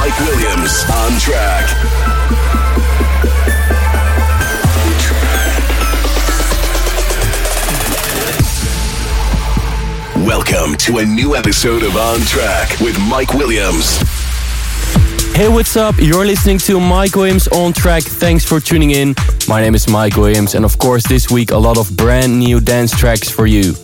Mike Williams on track. Welcome to a new episode of On Track with Mike Williams. Hey, what's up? You're listening to Mike Williams on track. Thanks for tuning in. My name is Mike Williams, and of course, this week a lot of brand new dance tracks for you.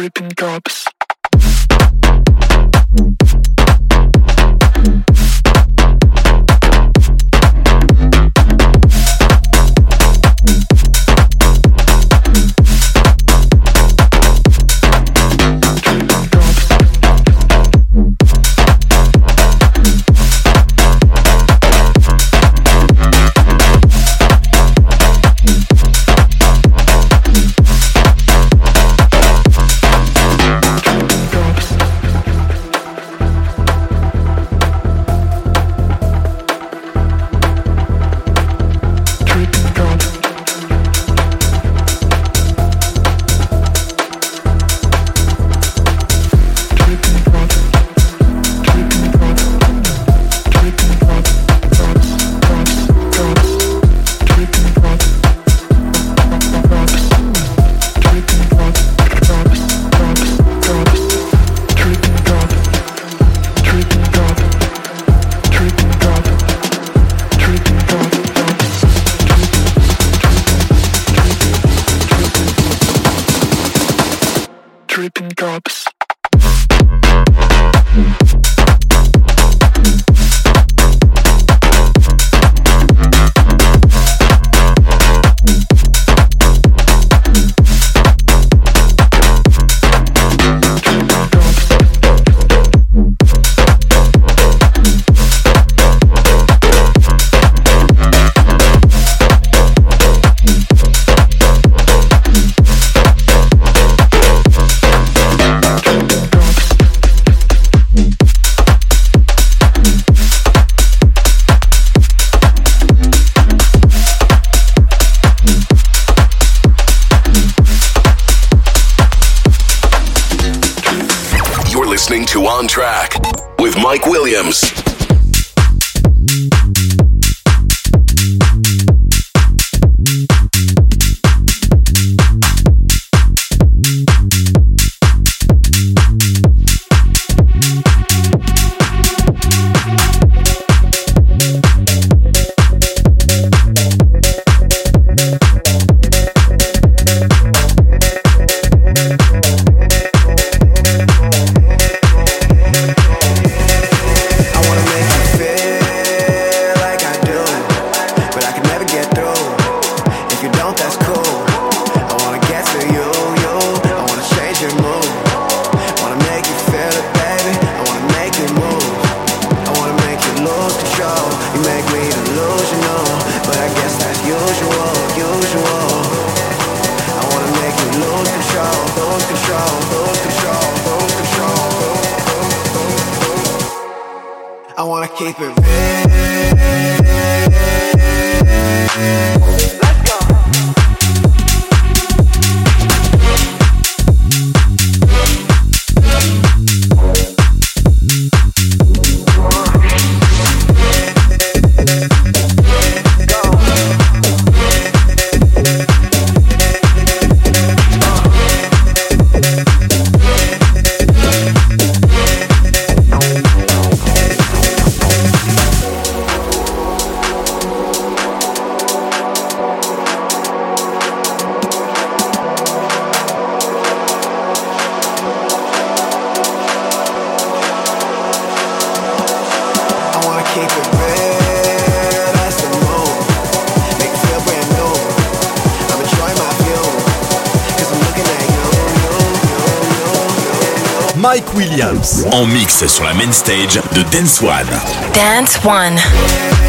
Ripping cops. track with Mike Williams. En mix sur la main stage de Dance One. Dance One.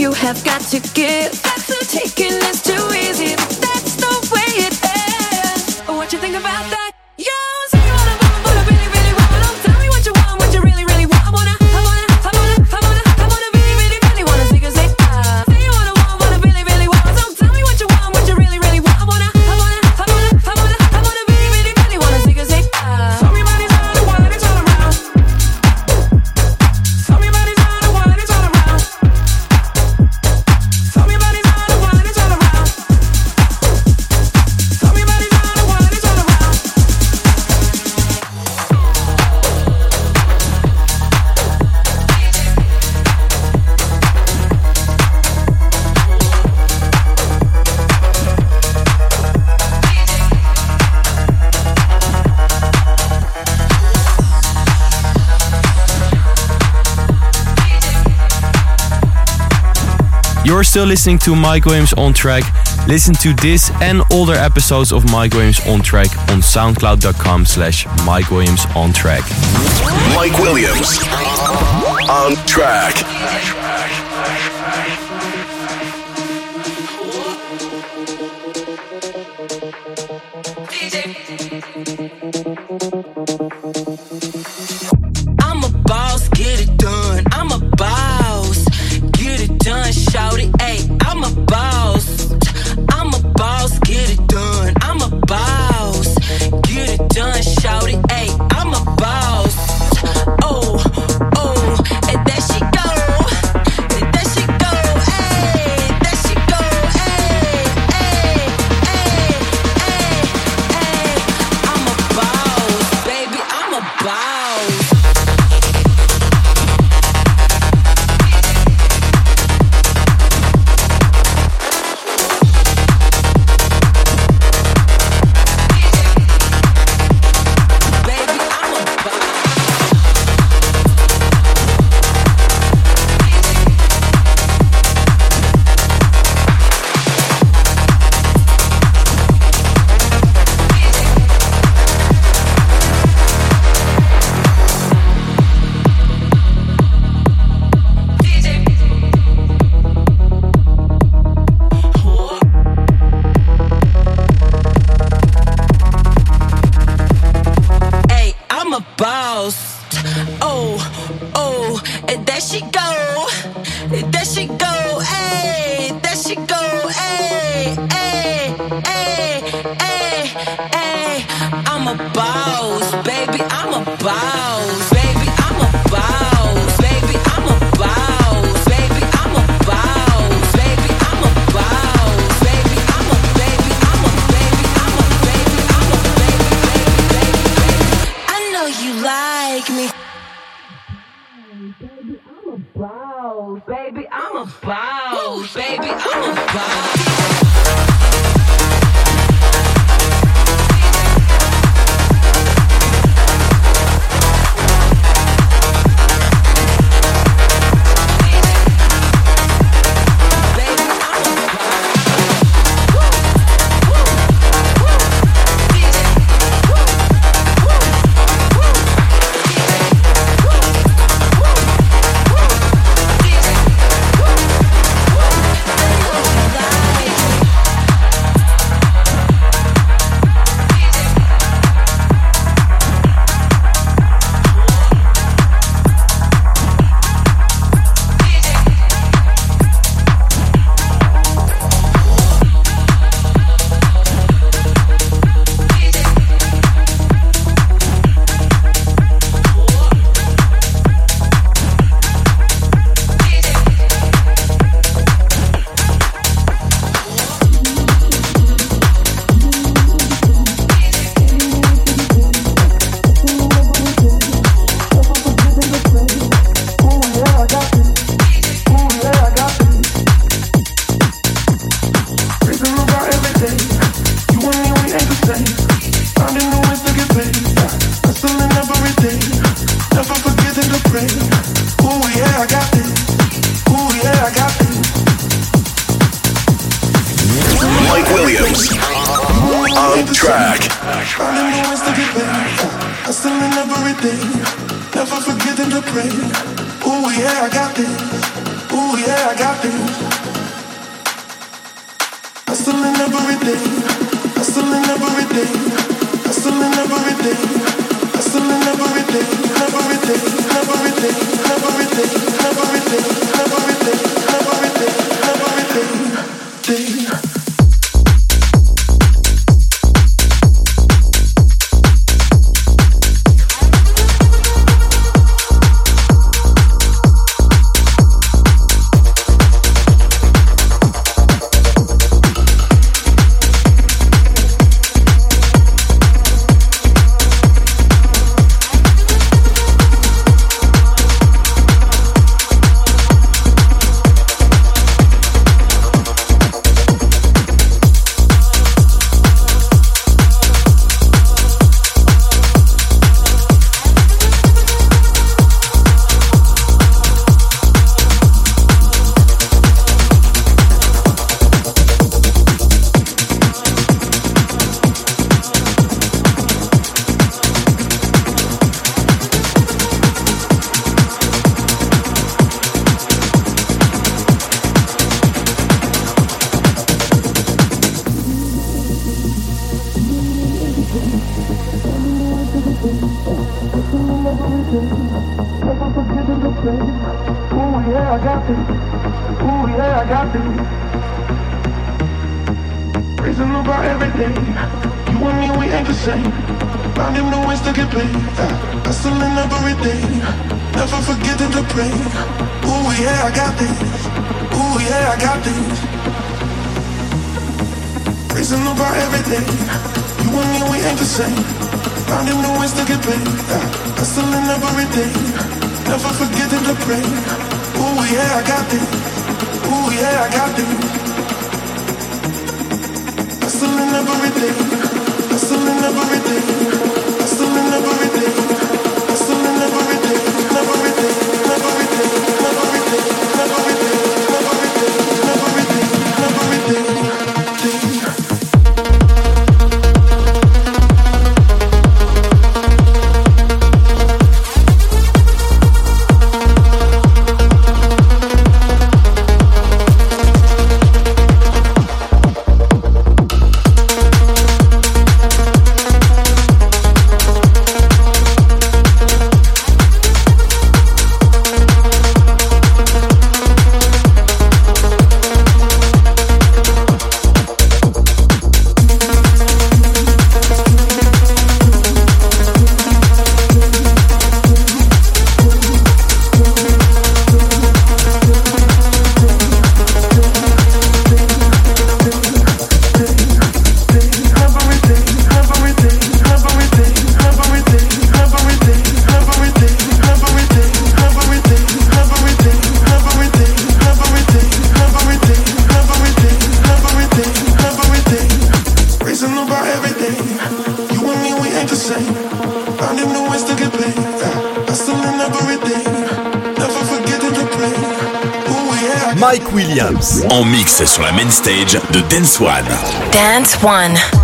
You have got to give. Taking is too easy. You're still listening to Mike Williams on track. Listen to this and older episodes of Mike Williams on track on soundcloud.com slash Mike Williams on track. Mike Williams on track. Bye. Stage de Dance One. Dance One.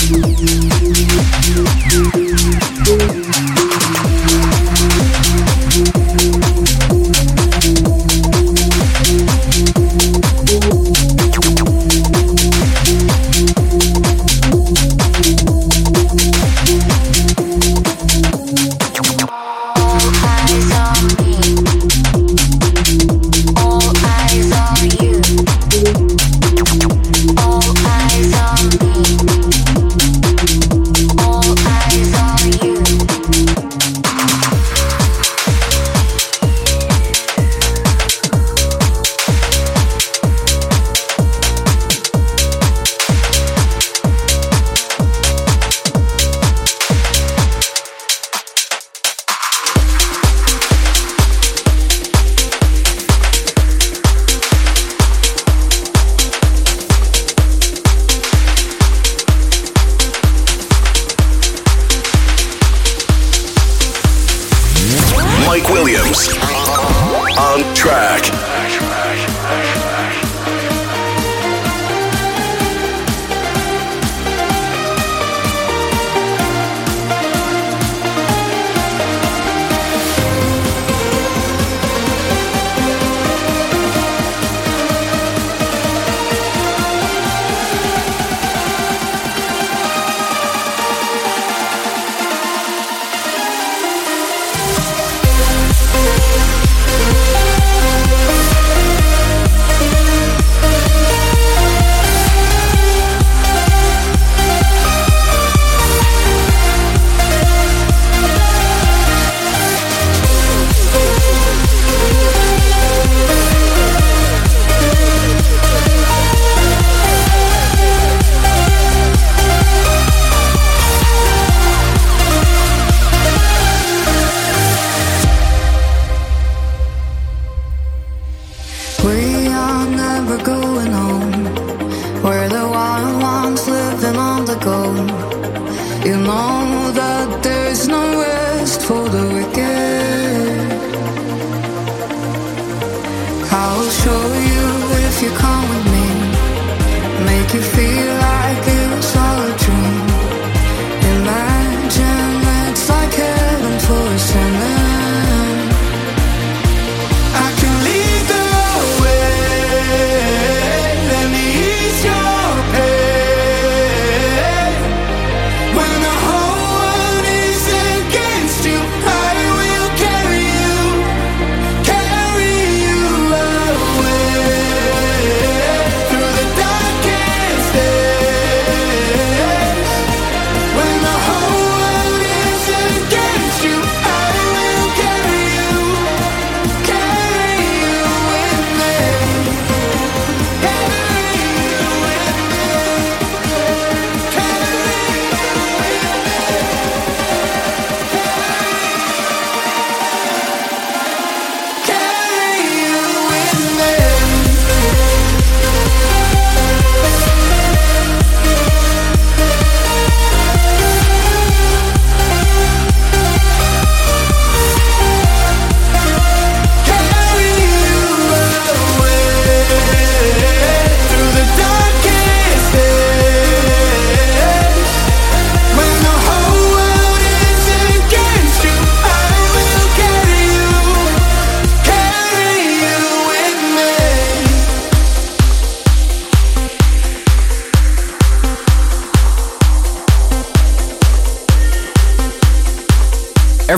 Thank you.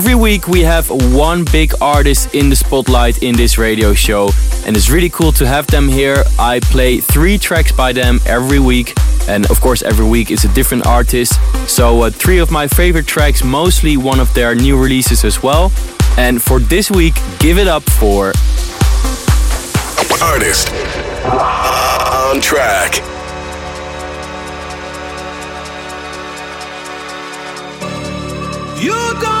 Every week we have one big artist in the spotlight in this radio show, and it's really cool to have them here. I play three tracks by them every week, and of course, every week is a different artist. So, uh, three of my favorite tracks, mostly one of their new releases as well. And for this week, give it up for. Artist on track. You go.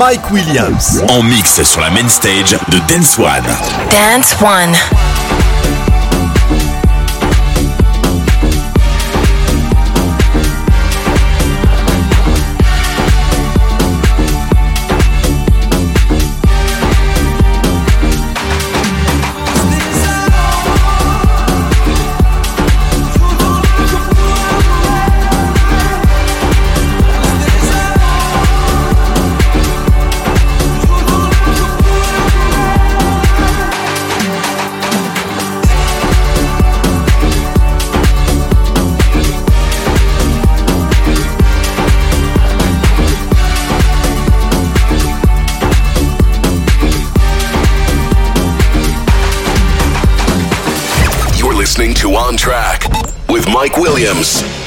Mike Williams en mix sur la main stage de Dance One. Dance One. Mike Williams.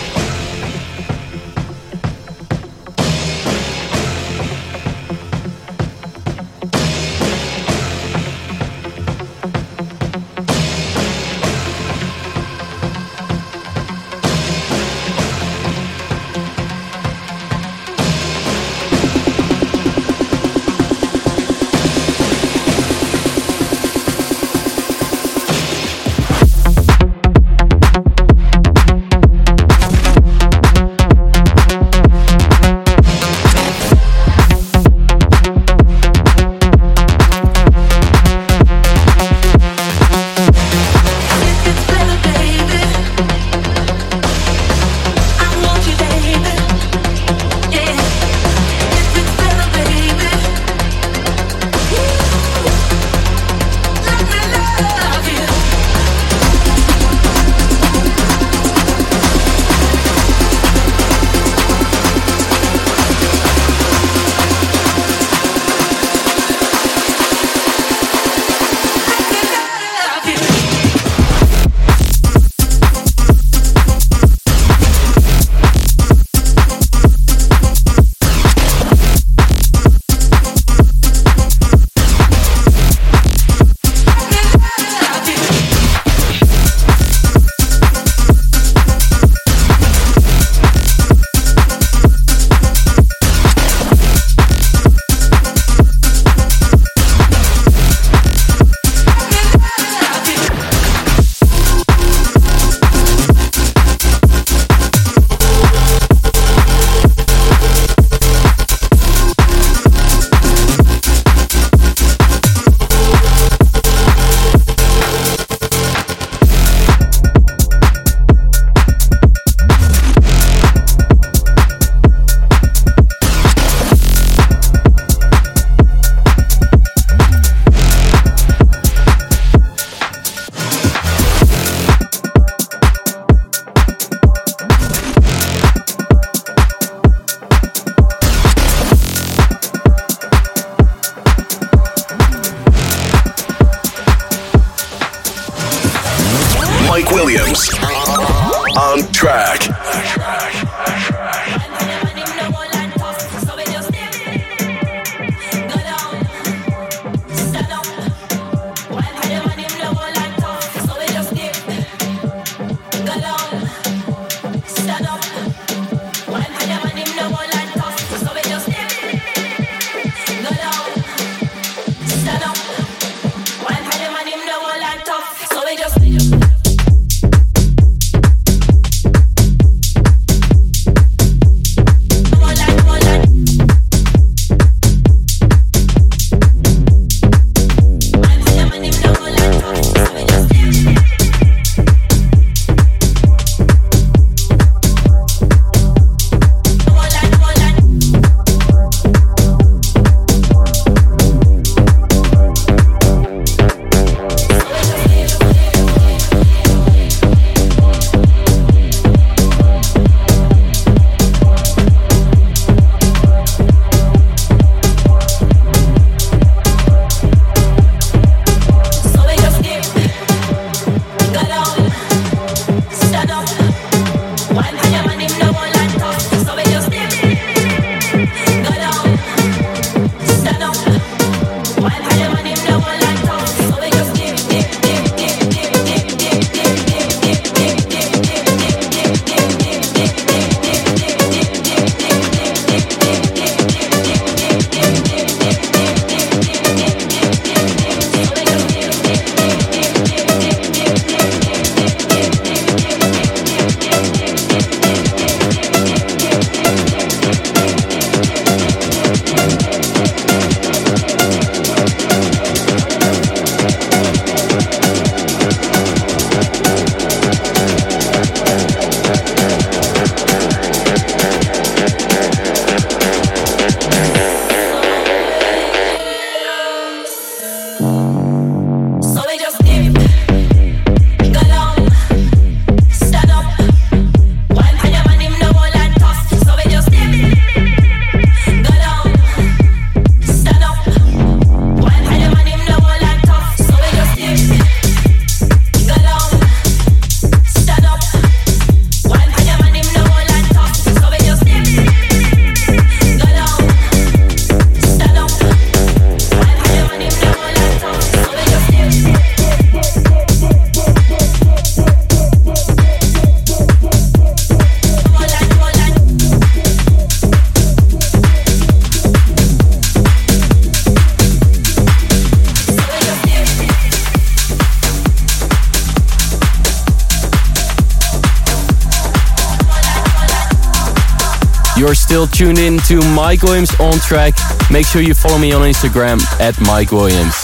Still tuned in to Mike Williams on track. Make sure you follow me on Instagram at Mike Williams.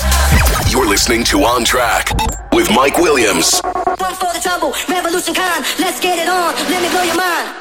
You're listening to On Track with Mike Williams. One for the trouble, revolution kind. Let's get it on. Let me blow your mind.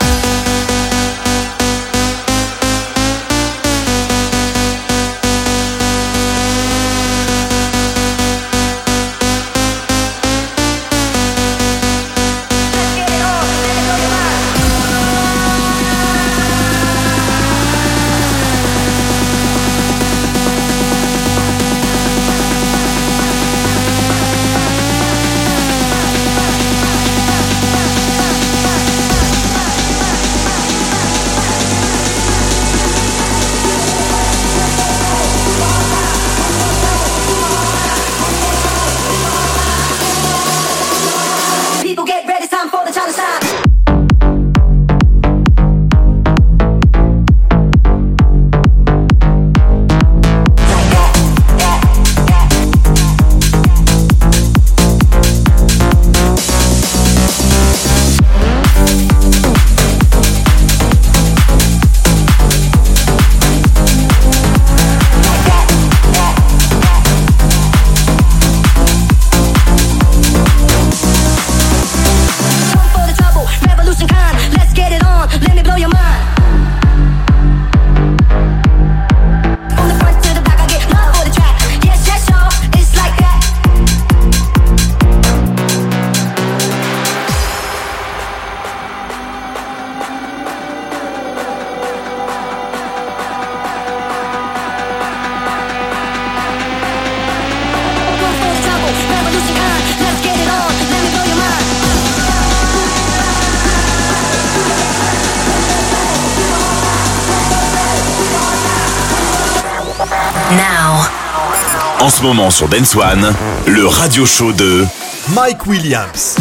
moment sur Dance One, le radio show de Mike Williams.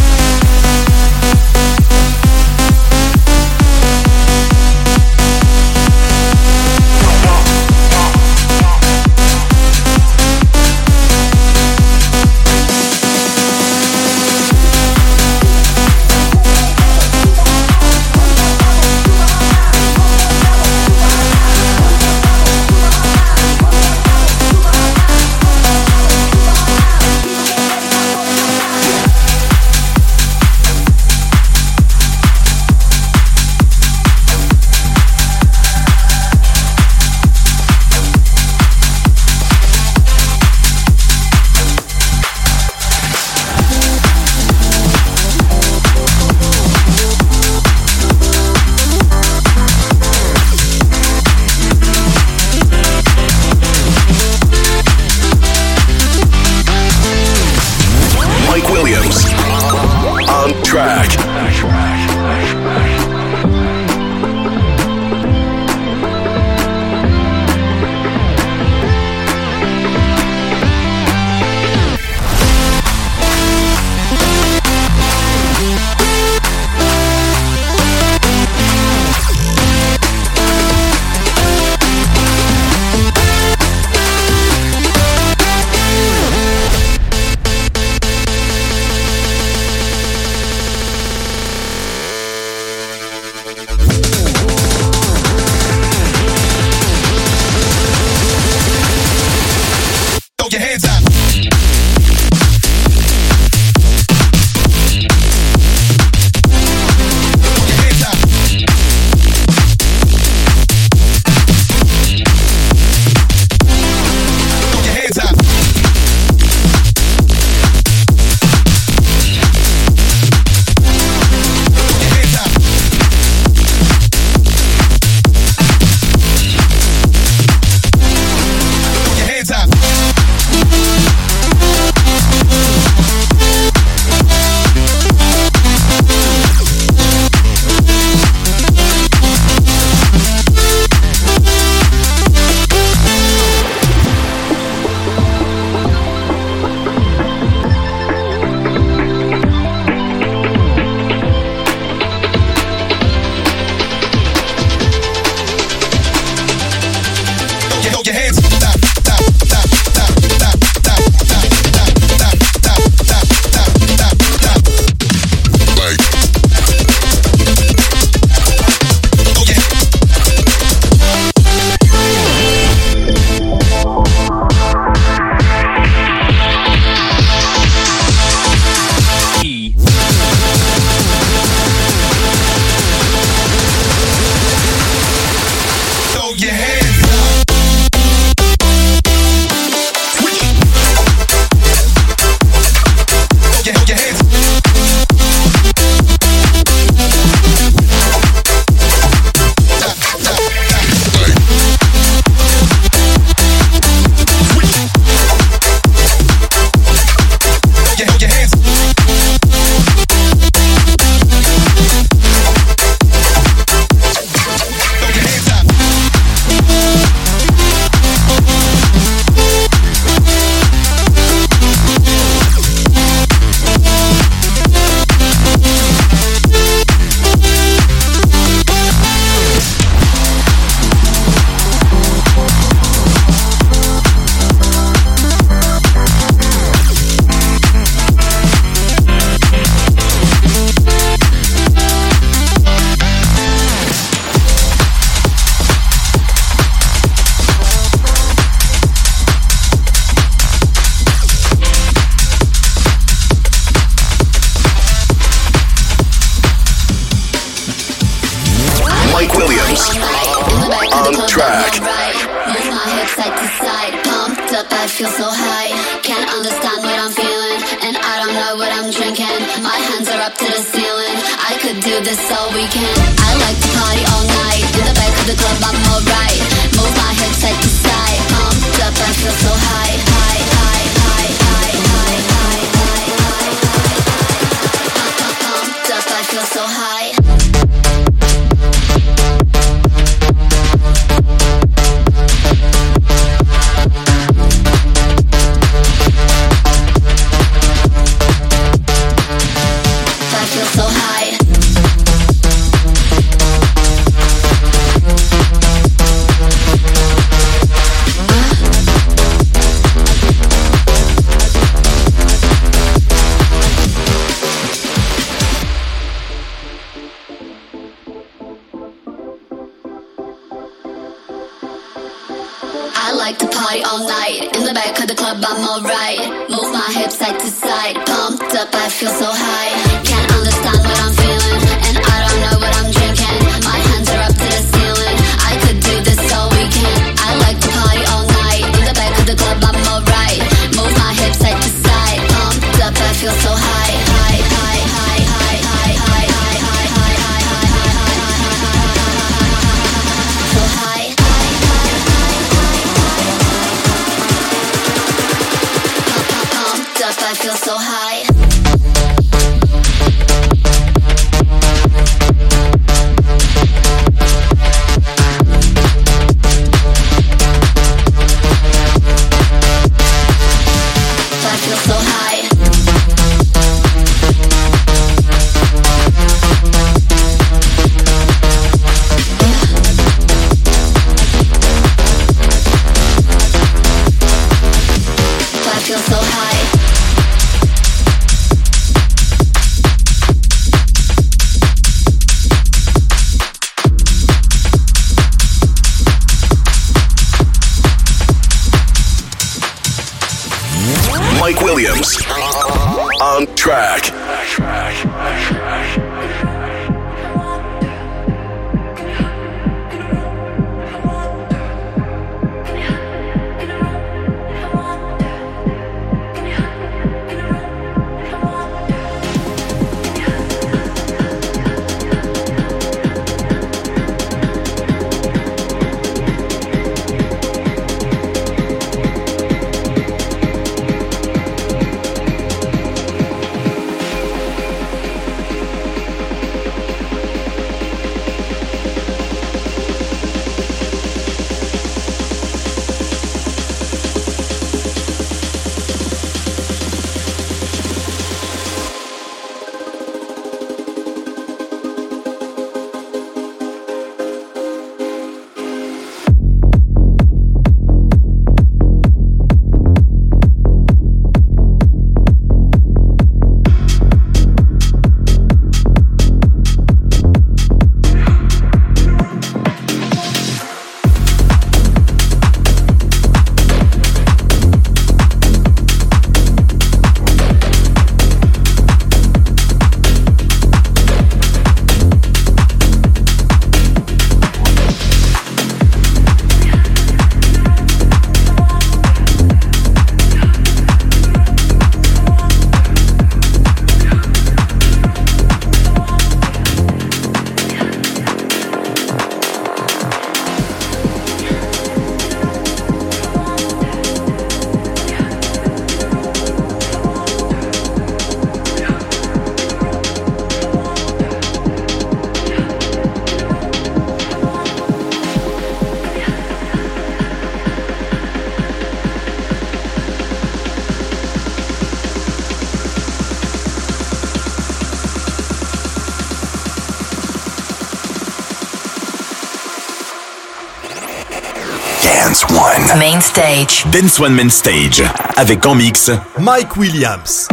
Stage. Dance One Man Stage. Avec en mix Mike Williams.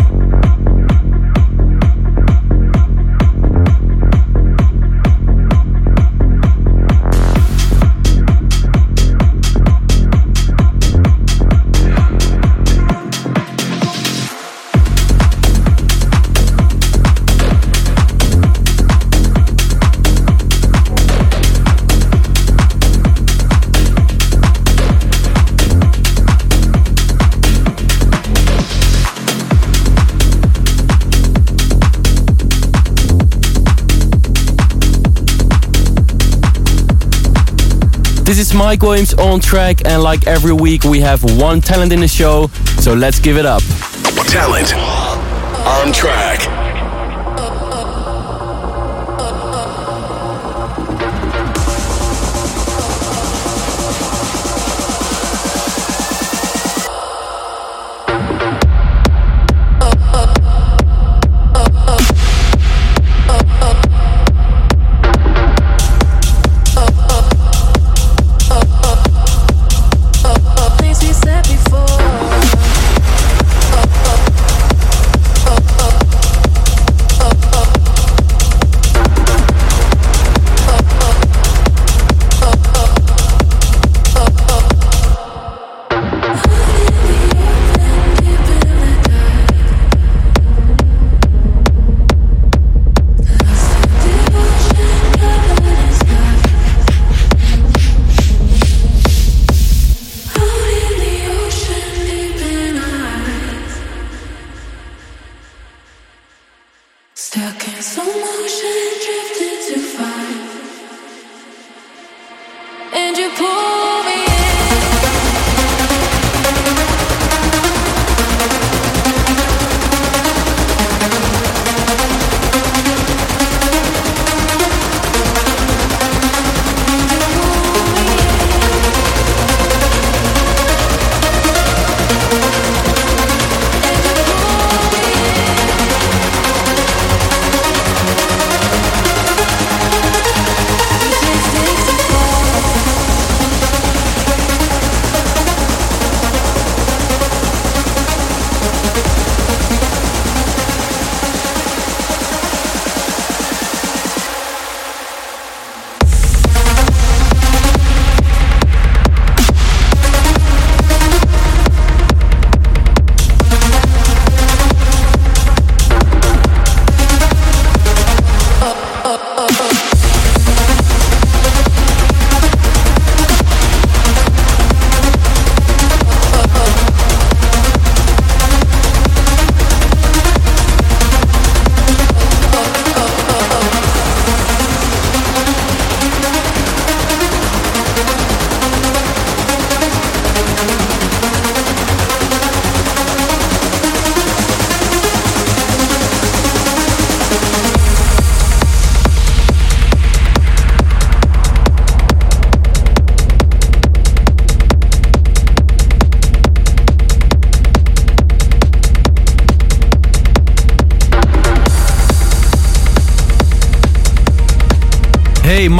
This is Mike Williams on track, and like every week, we have one talent in the show, so let's give it up. Talent on track.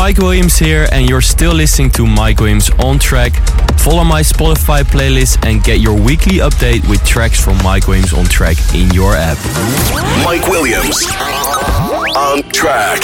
Mike Williams here, and you're still listening to Mike Williams on track. Follow my Spotify playlist and get your weekly update with tracks from Mike Williams on track in your app. Mike Williams on track.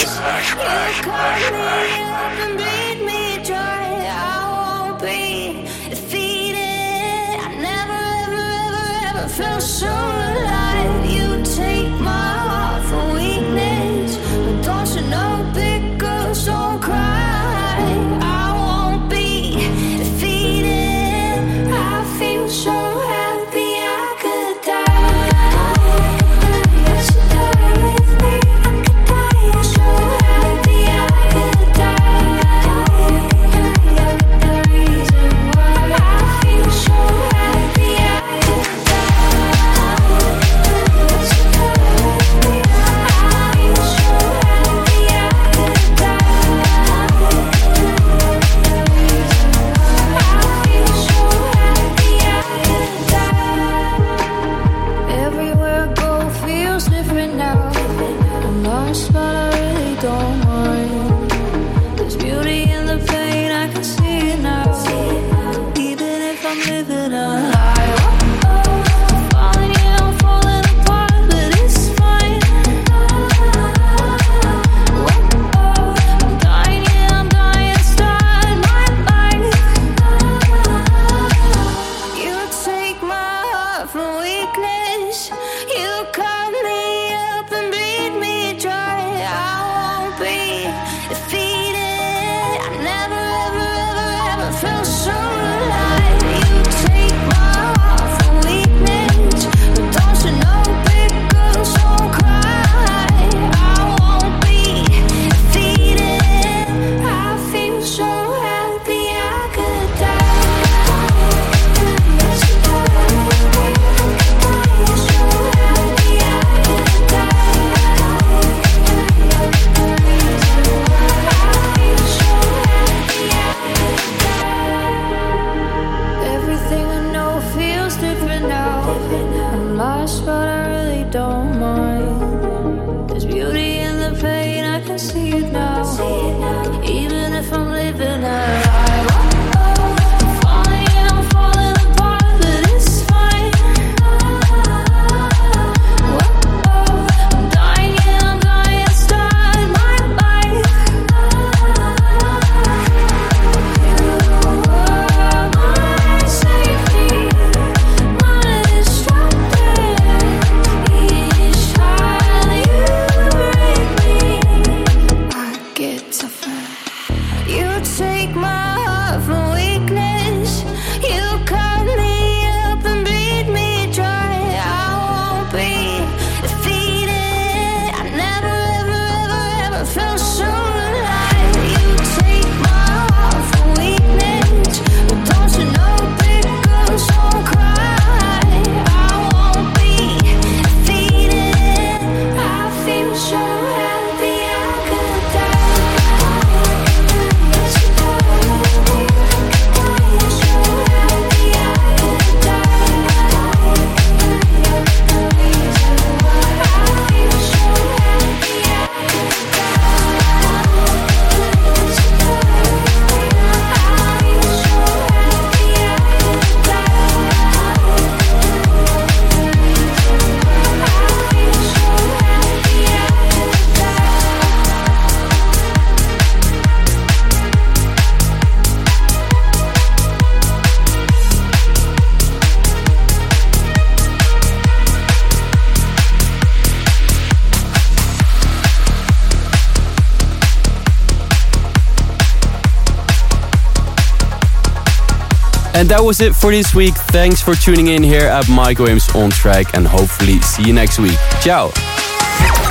That was it for this week. Thanks for tuning in here at Mike Williams on track and hopefully see you next week. Ciao.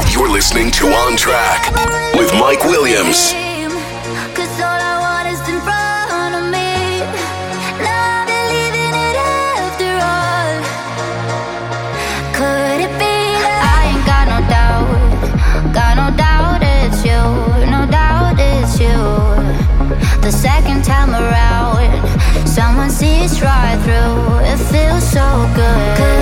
You're listening to On Track with Mike Williams. It feels so good.